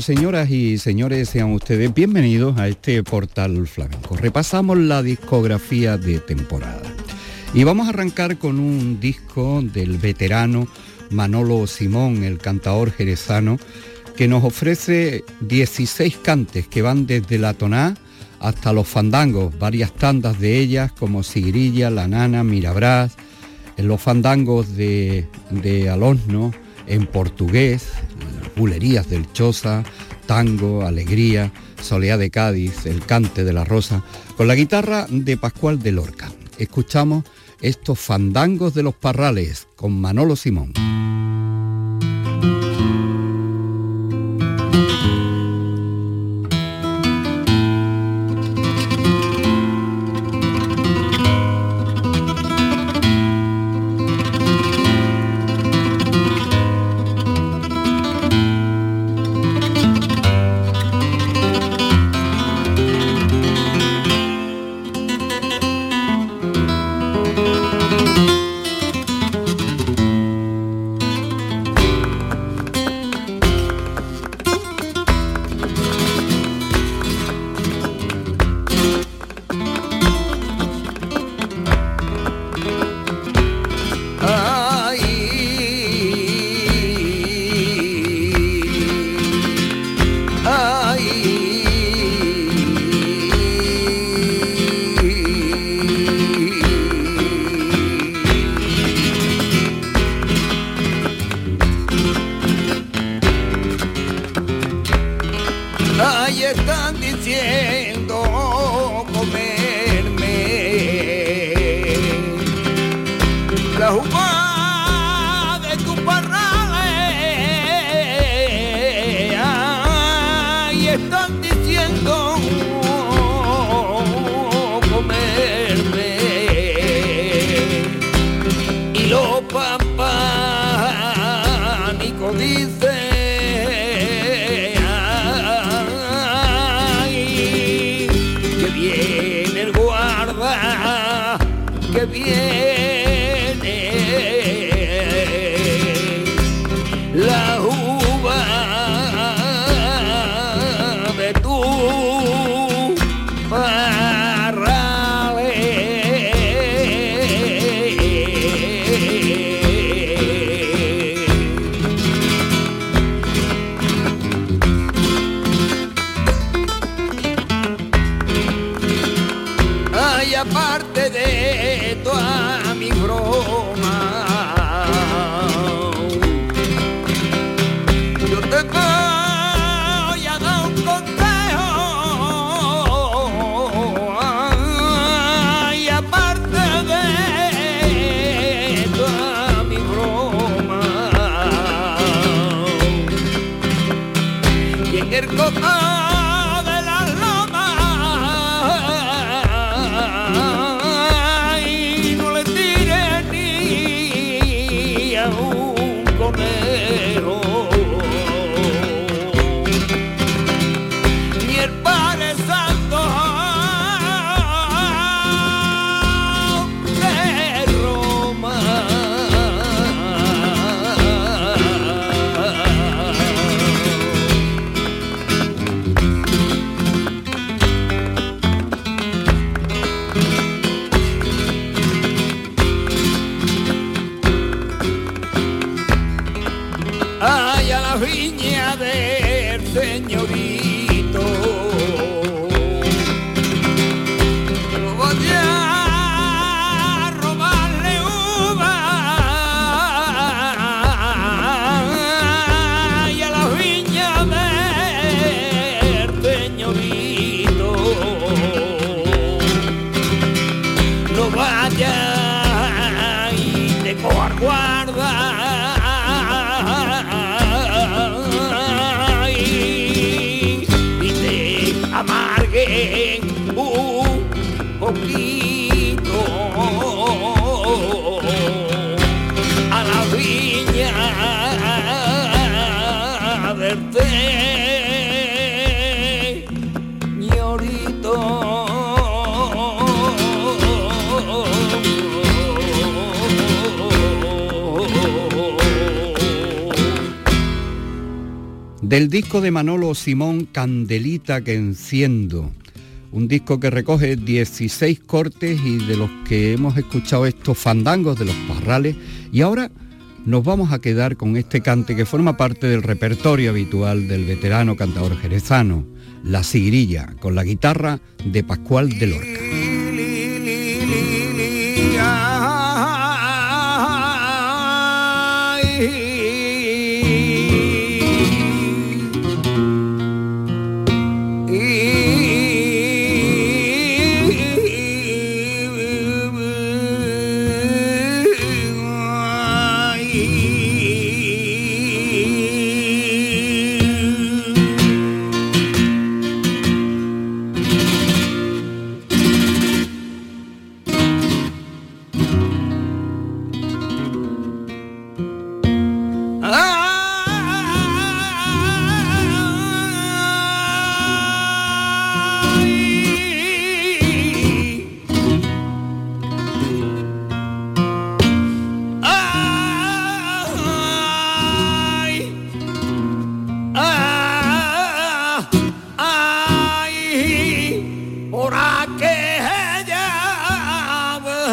Señoras y señores, sean ustedes bienvenidos a este portal flamenco. Repasamos la discografía de temporada. Y vamos a arrancar con un disco del veterano Manolo Simón, el cantador jerezano, que nos ofrece 16 cantes que van desde la toná hasta los fandangos, varias tandas de ellas como Sigrilla, La Nana, Mirabrás, en los fandangos de, de Alonso, en portugués, bulerías del Choza, tango, alegría, soleá de Cádiz, el cante de la rosa, con la guitarra de Pascual de Lorca. Escuchamos estos fandangos de los parrales con Manolo Simón. Del disco de Manolo Simón Candelita que enciendo, un disco que recoge 16 cortes y de los que hemos escuchado estos fandangos de los parrales y ahora nos vamos a quedar con este cante que forma parte del repertorio habitual del veterano cantador jerezano, La Sigrilla, con la guitarra de Pascual de Lorca.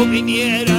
no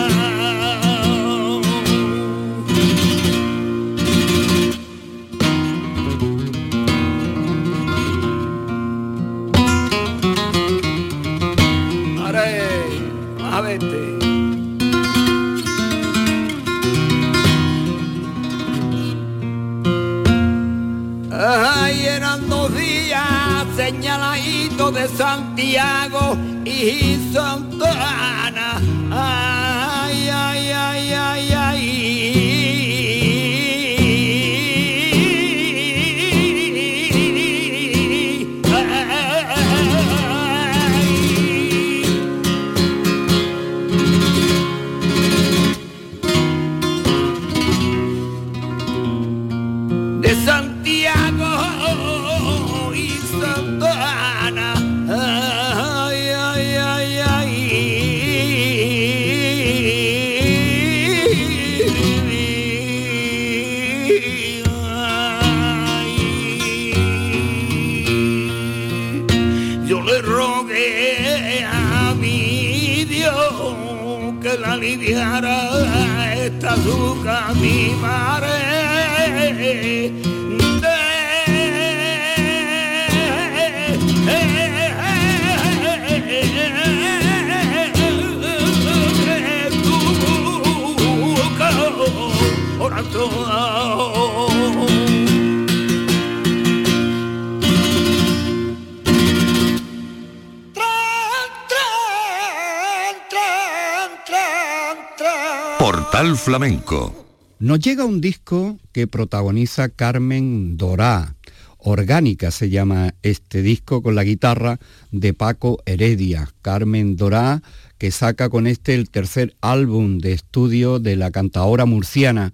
Portal Flamenco. Nos llega un disco que protagoniza Carmen Dorá. Orgánica se llama este disco con la guitarra de Paco Heredia. Carmen Dorá que saca con este el tercer álbum de estudio de la cantaora murciana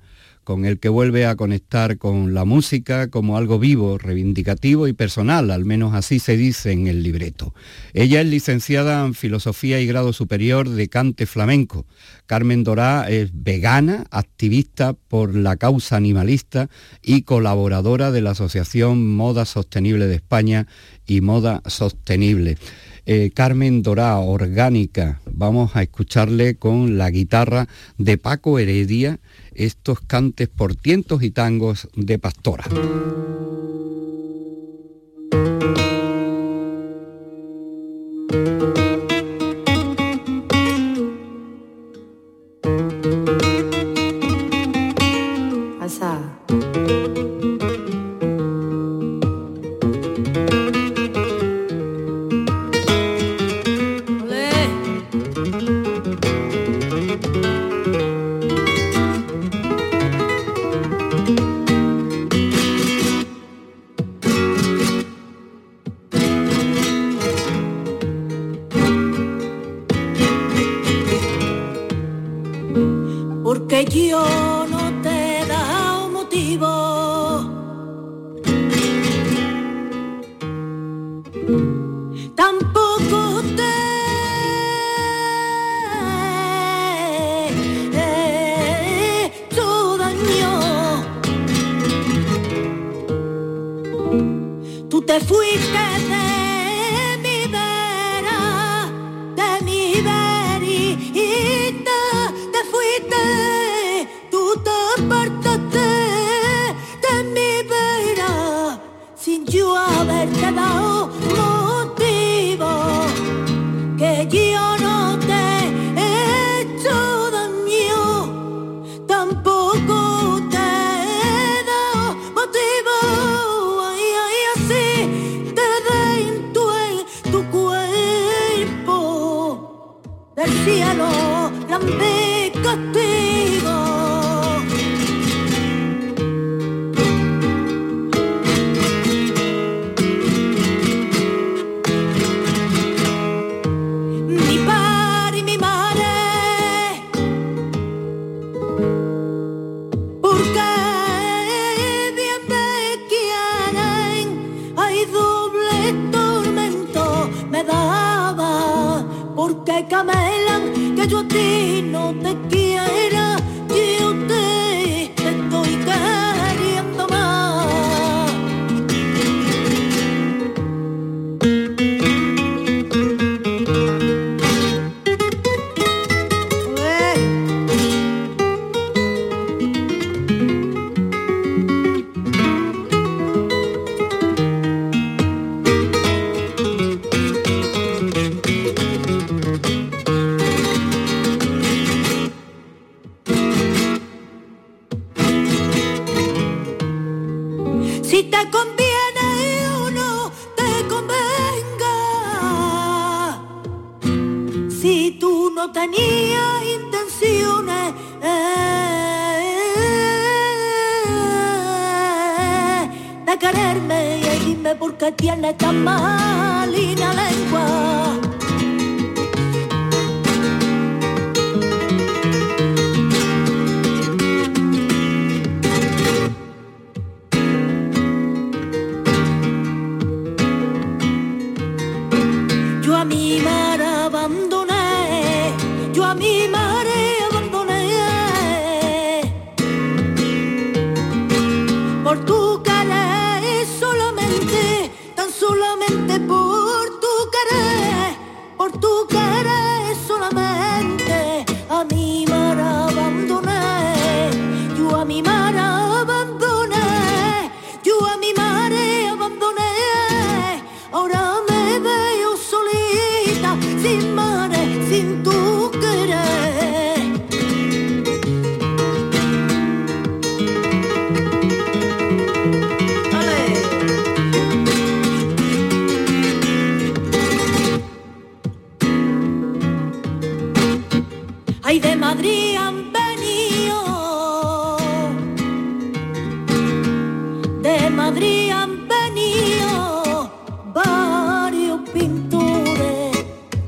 con el que vuelve a conectar con la música como algo vivo, reivindicativo y personal, al menos así se dice en el libreto. Ella es licenciada en Filosofía y Grado Superior de Cante Flamenco. Carmen Dorá es vegana, activista por la causa animalista y colaboradora de la Asociación Moda Sostenible de España y Moda Sostenible. Eh, Carmen Dorá, orgánica, vamos a escucharle con la guitarra de Paco Heredia estos cantes por tientos y tangos de pastora.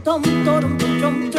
tom tom tom tom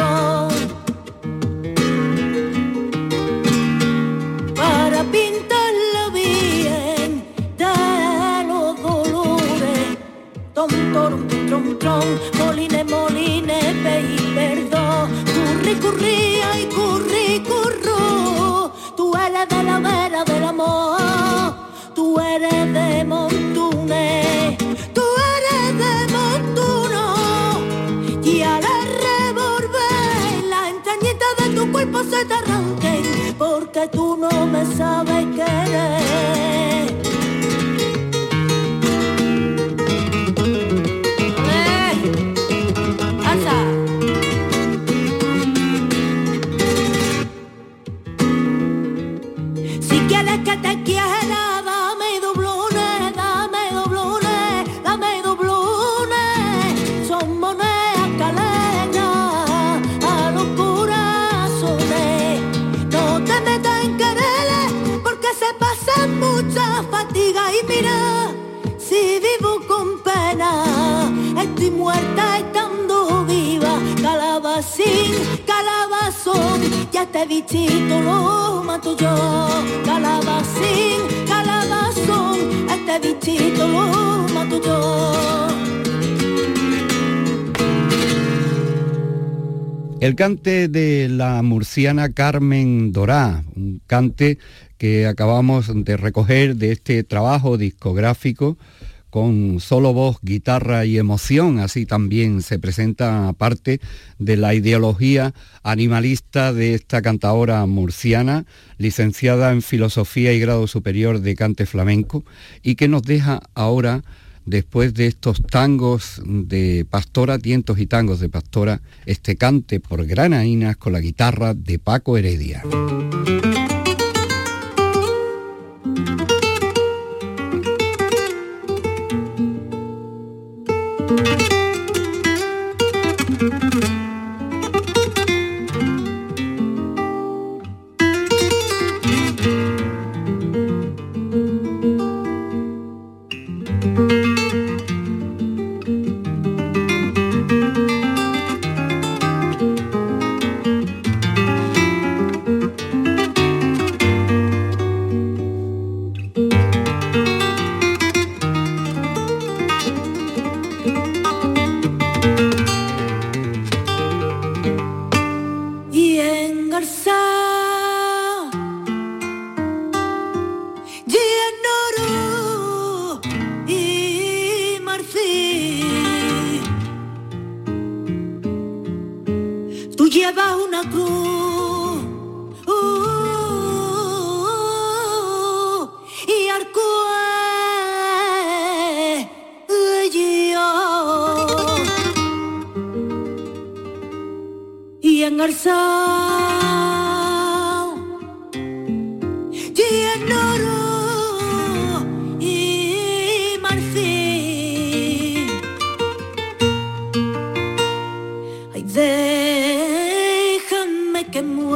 El cante de la murciana Carmen Dorá, un cante que acabamos de recoger de este trabajo discográfico con solo voz, guitarra y emoción. Así también se presenta parte de la ideología animalista de esta cantadora murciana, licenciada en Filosofía y grado superior de cante flamenco, y que nos deja ahora después de estos tangos de pastora, tientos y tangos de pastora, este cante por granainas con la guitarra de Paco Heredia. Que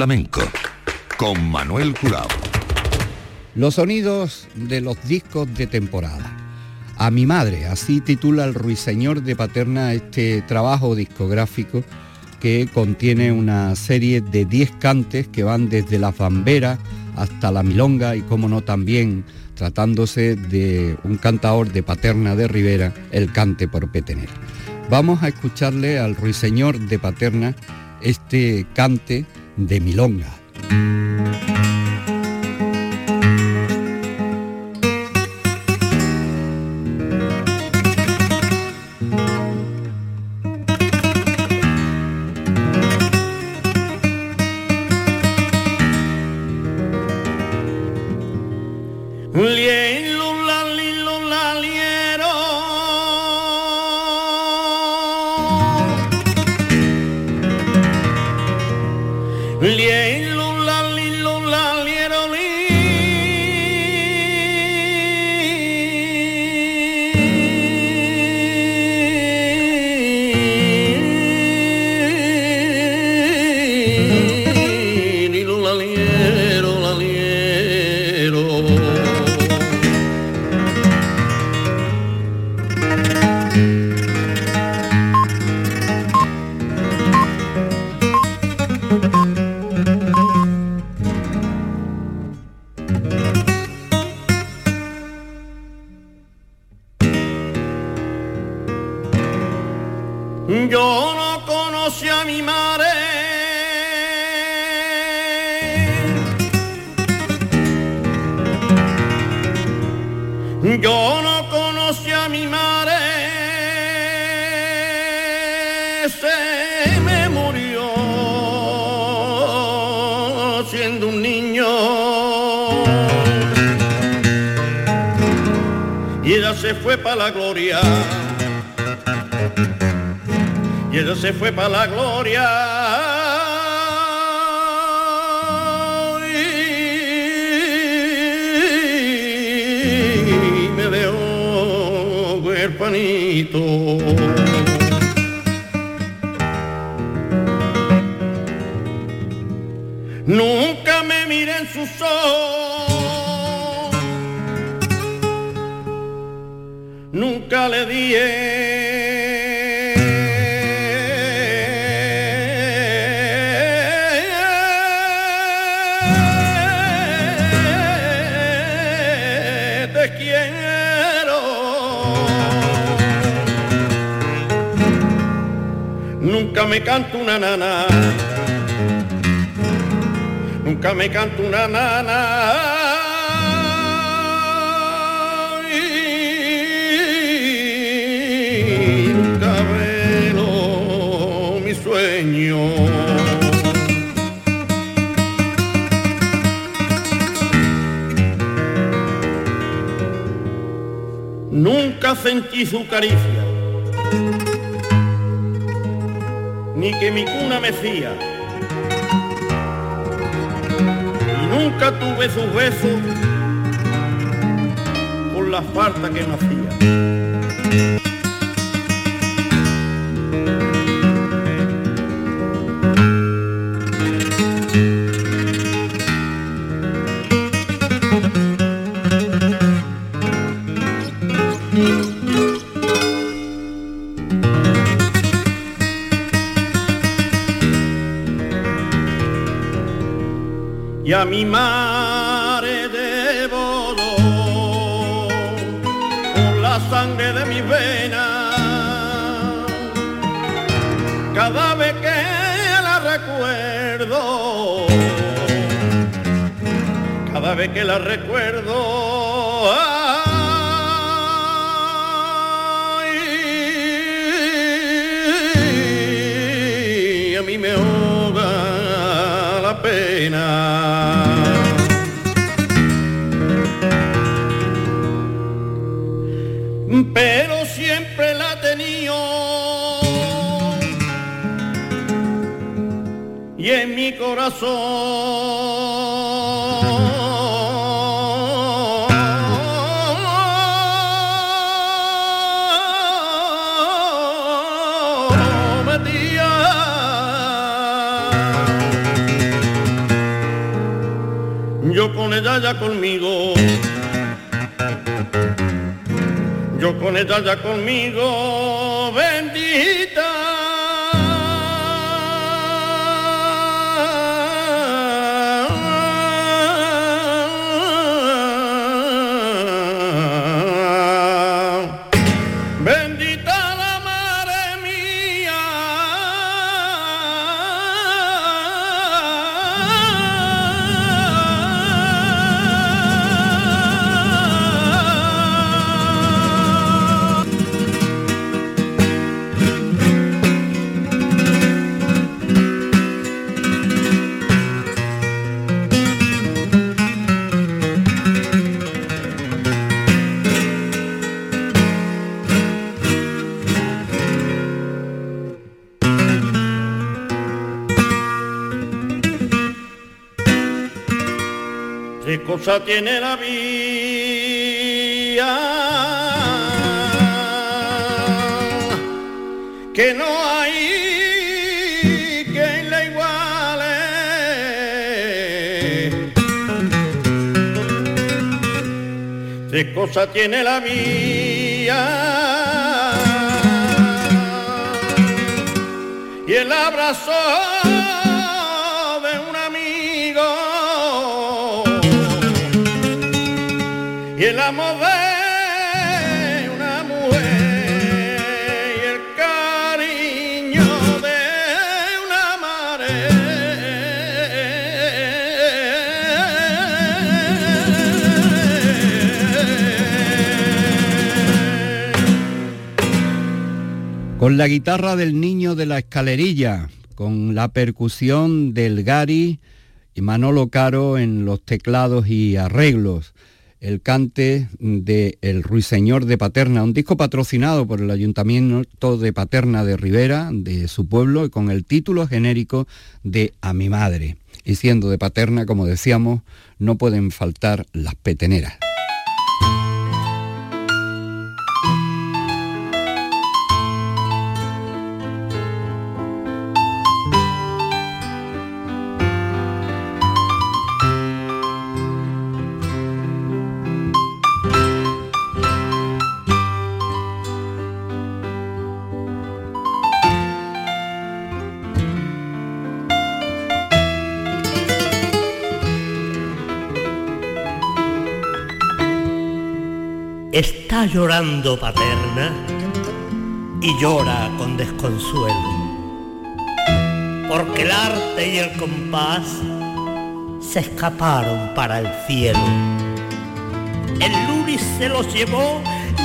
Flamenco con Manuel Curao. Los sonidos de los discos de temporada. A mi madre, así titula el Ruiseñor de Paterna este trabajo discográfico que contiene una serie de 10 cantes que van desde la bamberas hasta la milonga y como no también tratándose de un cantador de Paterna de Rivera, el cante por Petenera. Vamos a escucharle al Ruiseñor de Paterna este cante de milonga. Yo no conocí a mi madre. Se me murió siendo un niño. Y ella se fue para la gloria y ella se fue para la gloria. Nunca me miré en sus ojos, nunca le dije me canto una nana, nunca me canto una nana. Nunca. Nunca sentí su caricia, ni que mi cuna me fía. Y nunca tuve sus besos por la falta que me hacía. A mi madre debo por la sangre de mi vena. Cada vez que la recuerdo, cada vez que la recuerdo. Yo con ella ya conmigo. Yo con ella ya conmigo, cosa tiene la vida? Que no hay quien la iguale. ¿Qué cosa tiene la vida? Y el abrazo Con la guitarra del niño de la escalerilla, con la percusión del Gary y Manolo Caro en los teclados y arreglos, el cante de El Ruiseñor de Paterna, un disco patrocinado por el Ayuntamiento de Paterna de Rivera, de su pueblo, y con el título genérico de A mi madre. Y siendo de Paterna, como decíamos, no pueden faltar las peteneras. Llorando paterna y llora con desconsuelo, porque el arte y el compás se escaparon para el cielo. El lunes se los llevó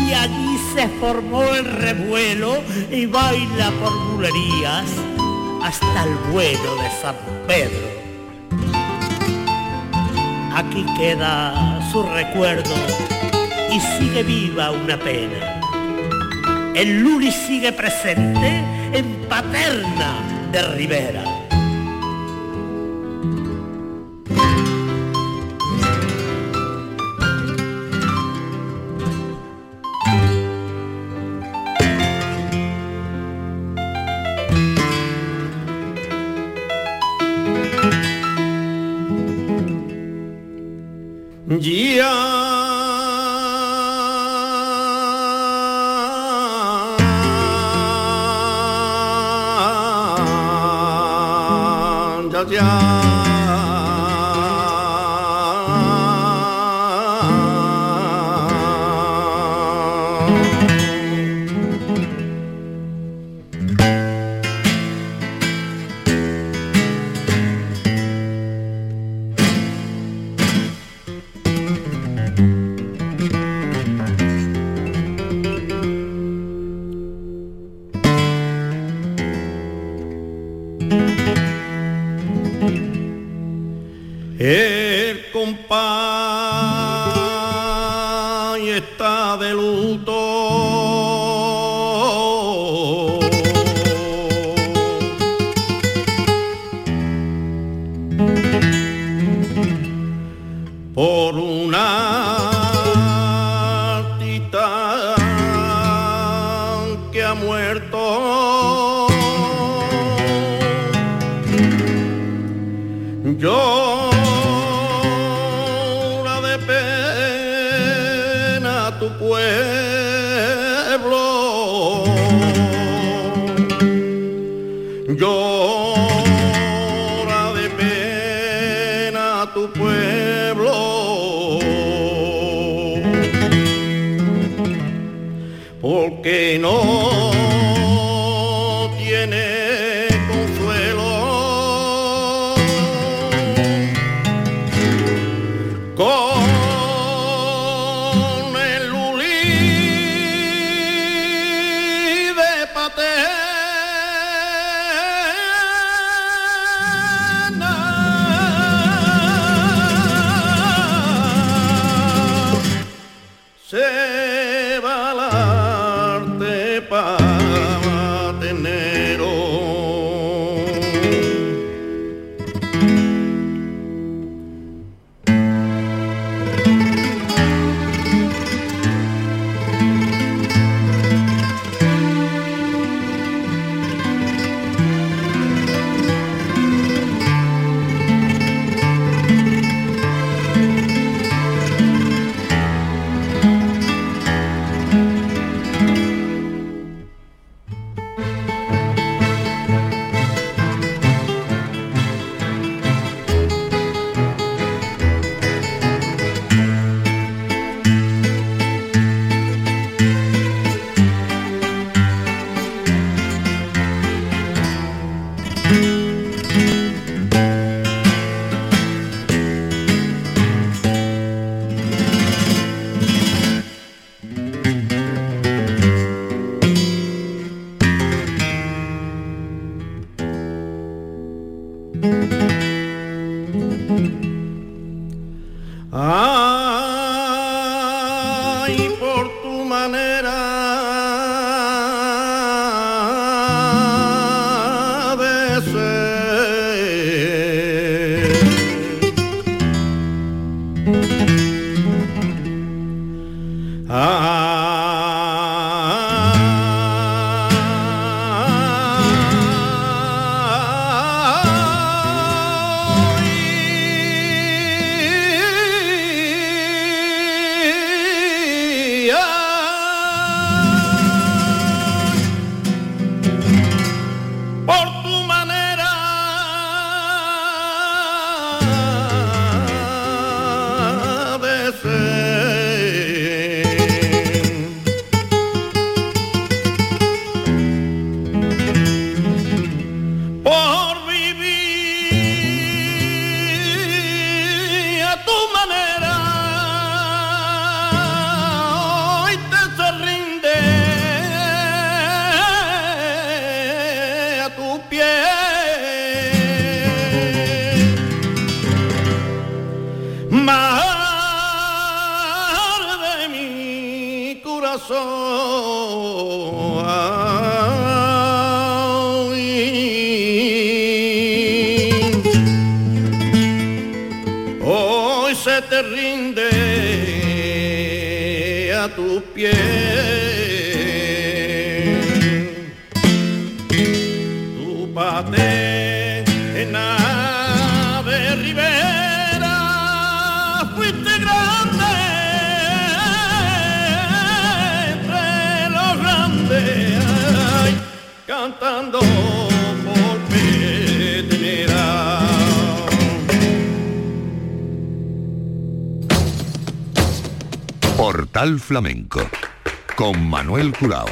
y allí se formó el revuelo y baila por bulerías hasta el vuelo de San Pedro. Aquí queda su recuerdo y sigue viva una pena. El Luli sigue presente en Paterna de Rivera. Ya canción. Go Flamenco con Manuel Curao.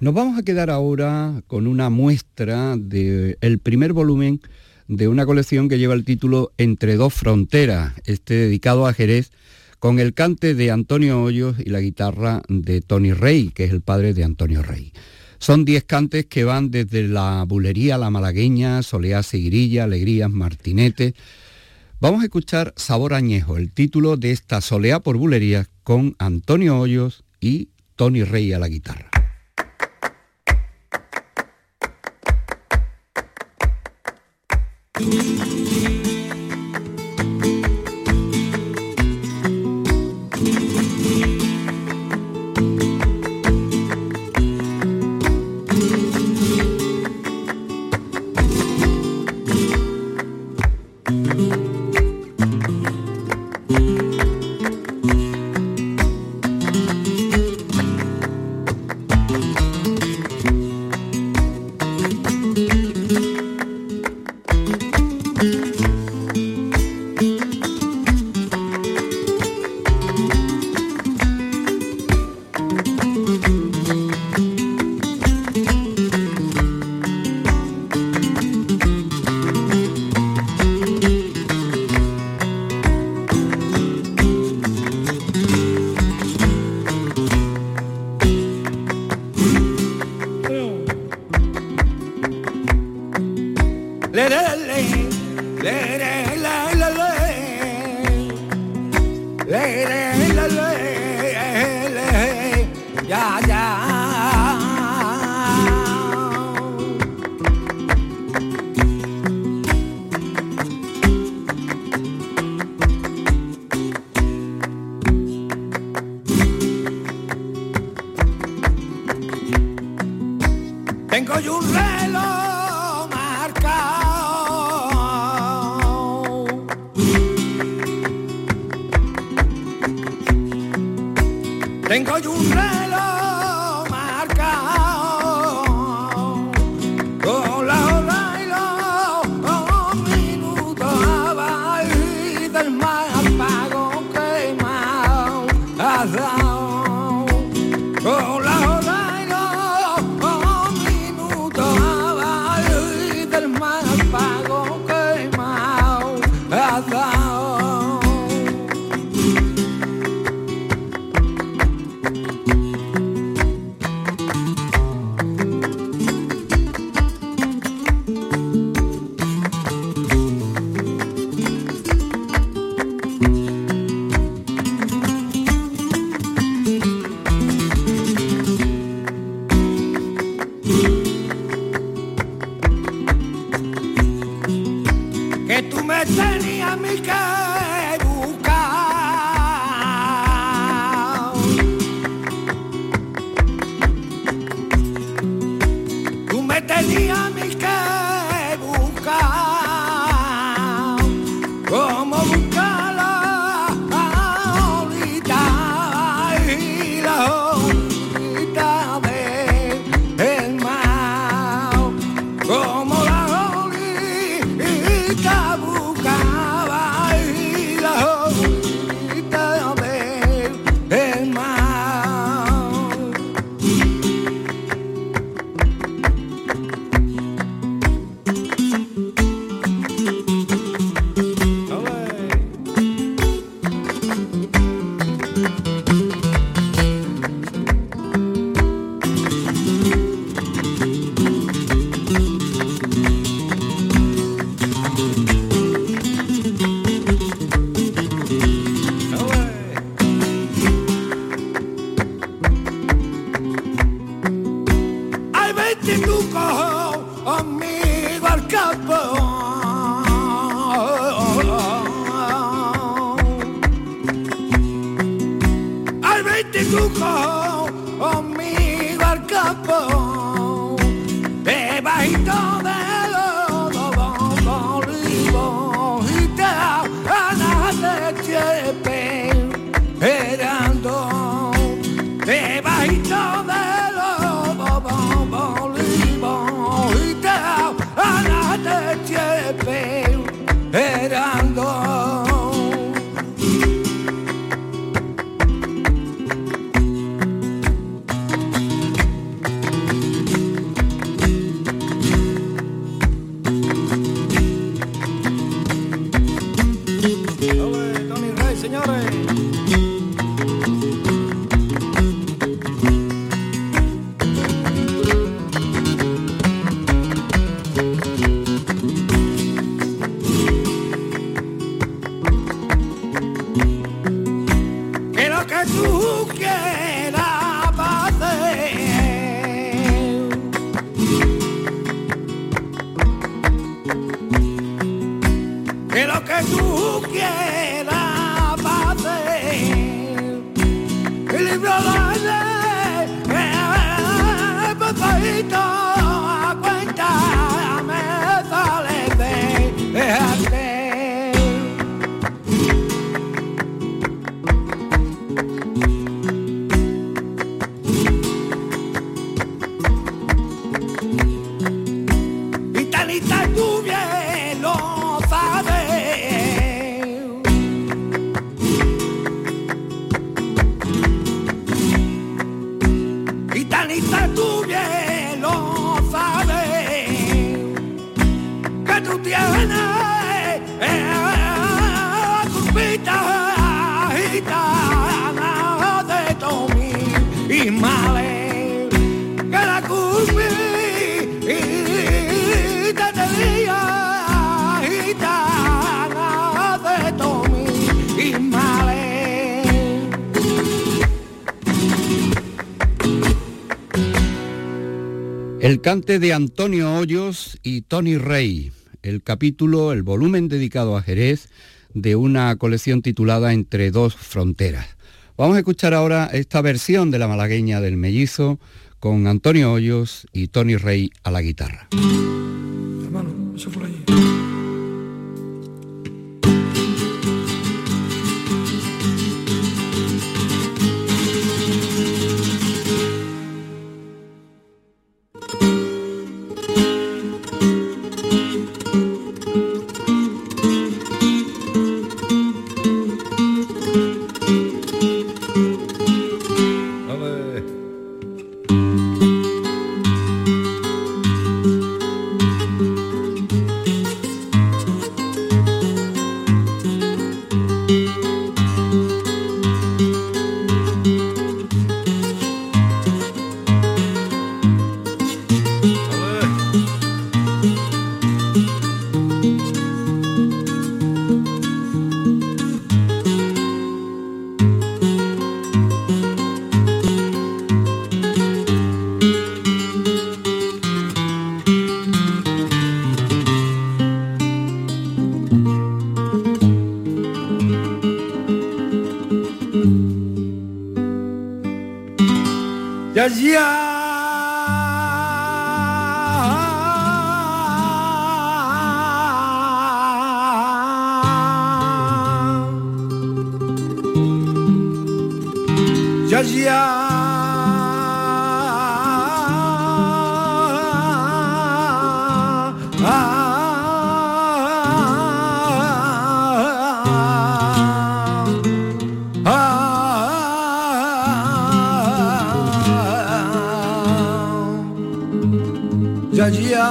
Nos vamos a quedar ahora con una muestra del primer volumen de una colección que lleva el título Entre dos fronteras, este dedicado a Jerez, con el cante de Antonio Hoyos y la guitarra de Tony Rey, que es el padre de Antonio Rey. Son diez cantes que van desde la bulería, la malagueña, soleá, seguirilla, alegrías, martinete, Vamos a escuchar Sabor Añejo, el título de esta soleá por bulerías con Antonio Hoyos y Tony Rey a la guitarra. Lady. de Antonio Hoyos y Tony Rey, el capítulo, el volumen dedicado a Jerez de una colección titulada Entre dos fronteras. Vamos a escuchar ahora esta versión de la malagueña del mellizo con Antonio Hoyos y Tony Rey a la guitarra. dia a dia.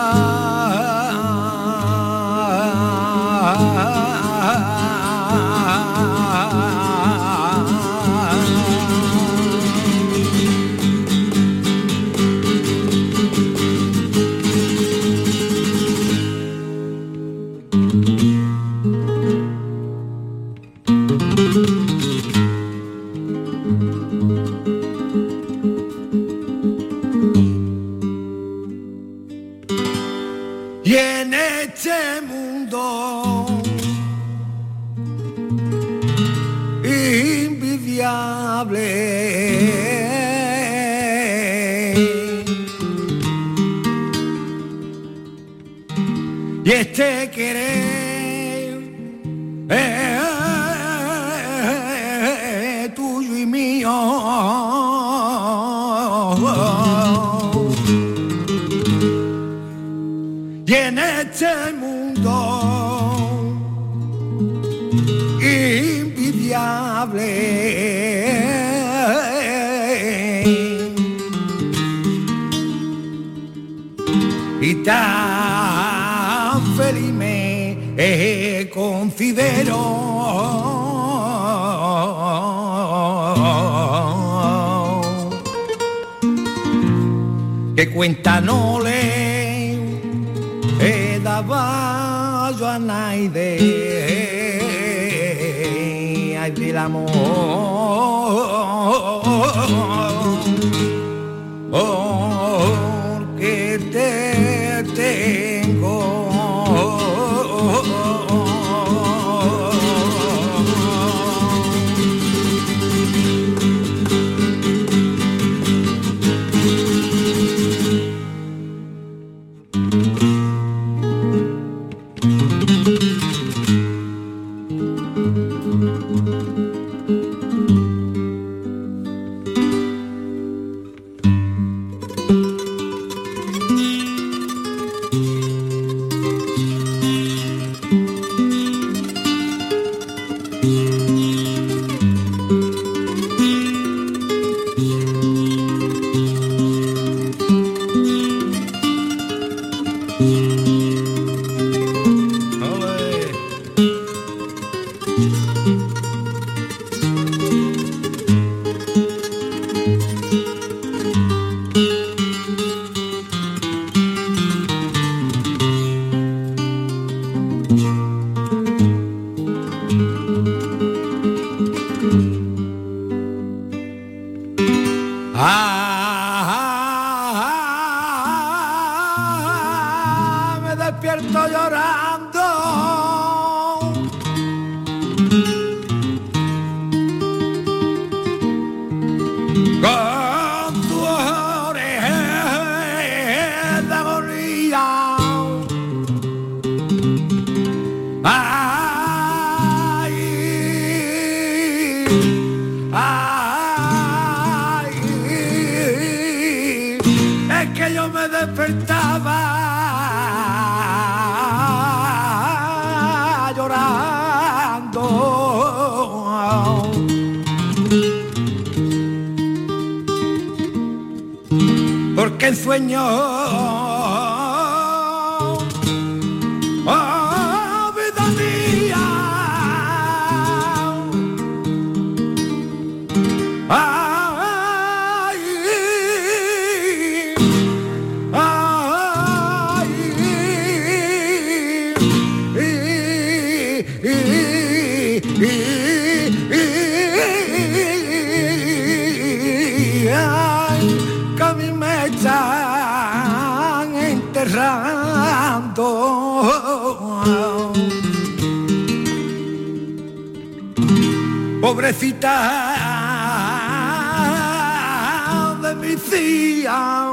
Ay del amor porque te Ay, es que yo me despertaba llorando. Porque en sueño Pobrecita de mi tía.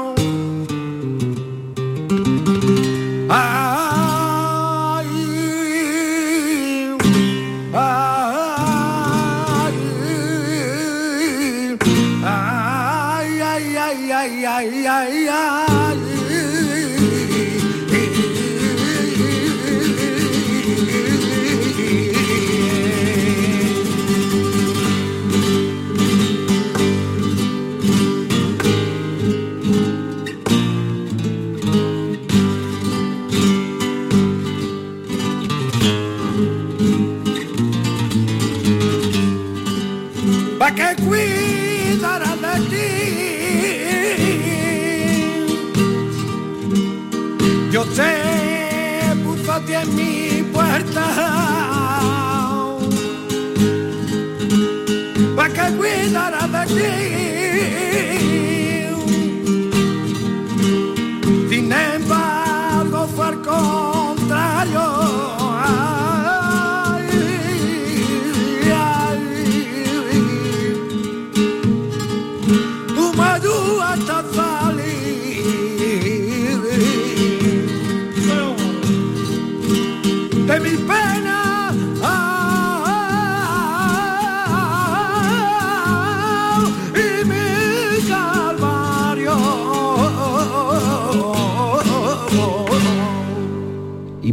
Que cuidara de ti. Yo te puso a en mi puerta. Pa' que cuidara de ti.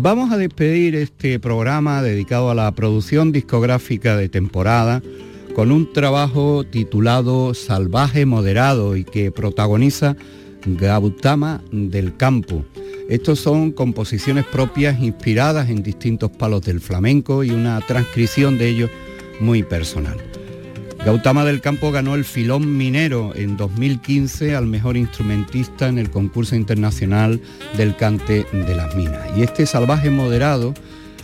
Vamos a despedir este programa dedicado a la producción discográfica de temporada con un trabajo titulado Salvaje Moderado y que protagoniza Gautama del Campo. Estos son composiciones propias inspiradas en distintos palos del flamenco y una transcripción de ellos muy personal. Gautama del Campo ganó el Filón Minero en 2015 al mejor instrumentista en el concurso internacional del cante de las minas. Y este salvaje moderado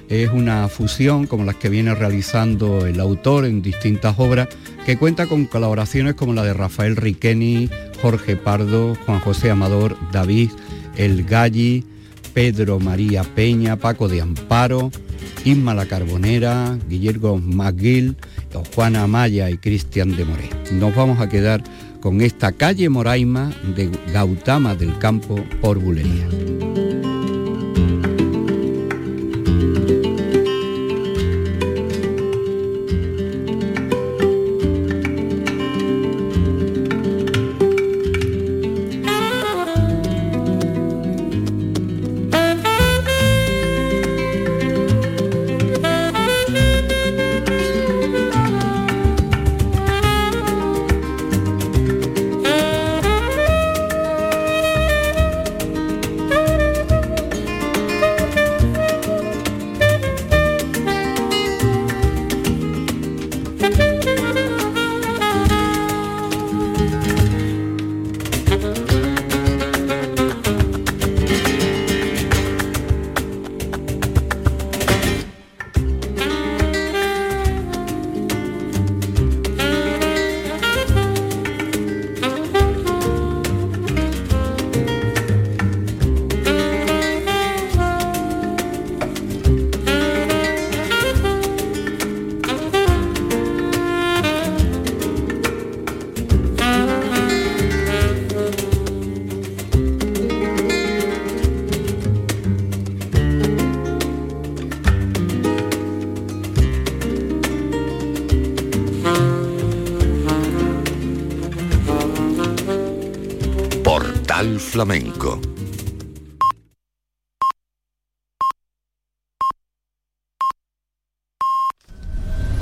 es una fusión como las que viene realizando el autor en distintas obras que cuenta con colaboraciones como la de Rafael Riqueni, Jorge Pardo, Juan José Amador, David, El Galli, Pedro María Peña, Paco de Amparo, Isma La Carbonera, Guillermo McGill, Juana Amaya y Cristian de Moré. Nos vamos a quedar con esta calle Moraima de Gautama del Campo por Bulería.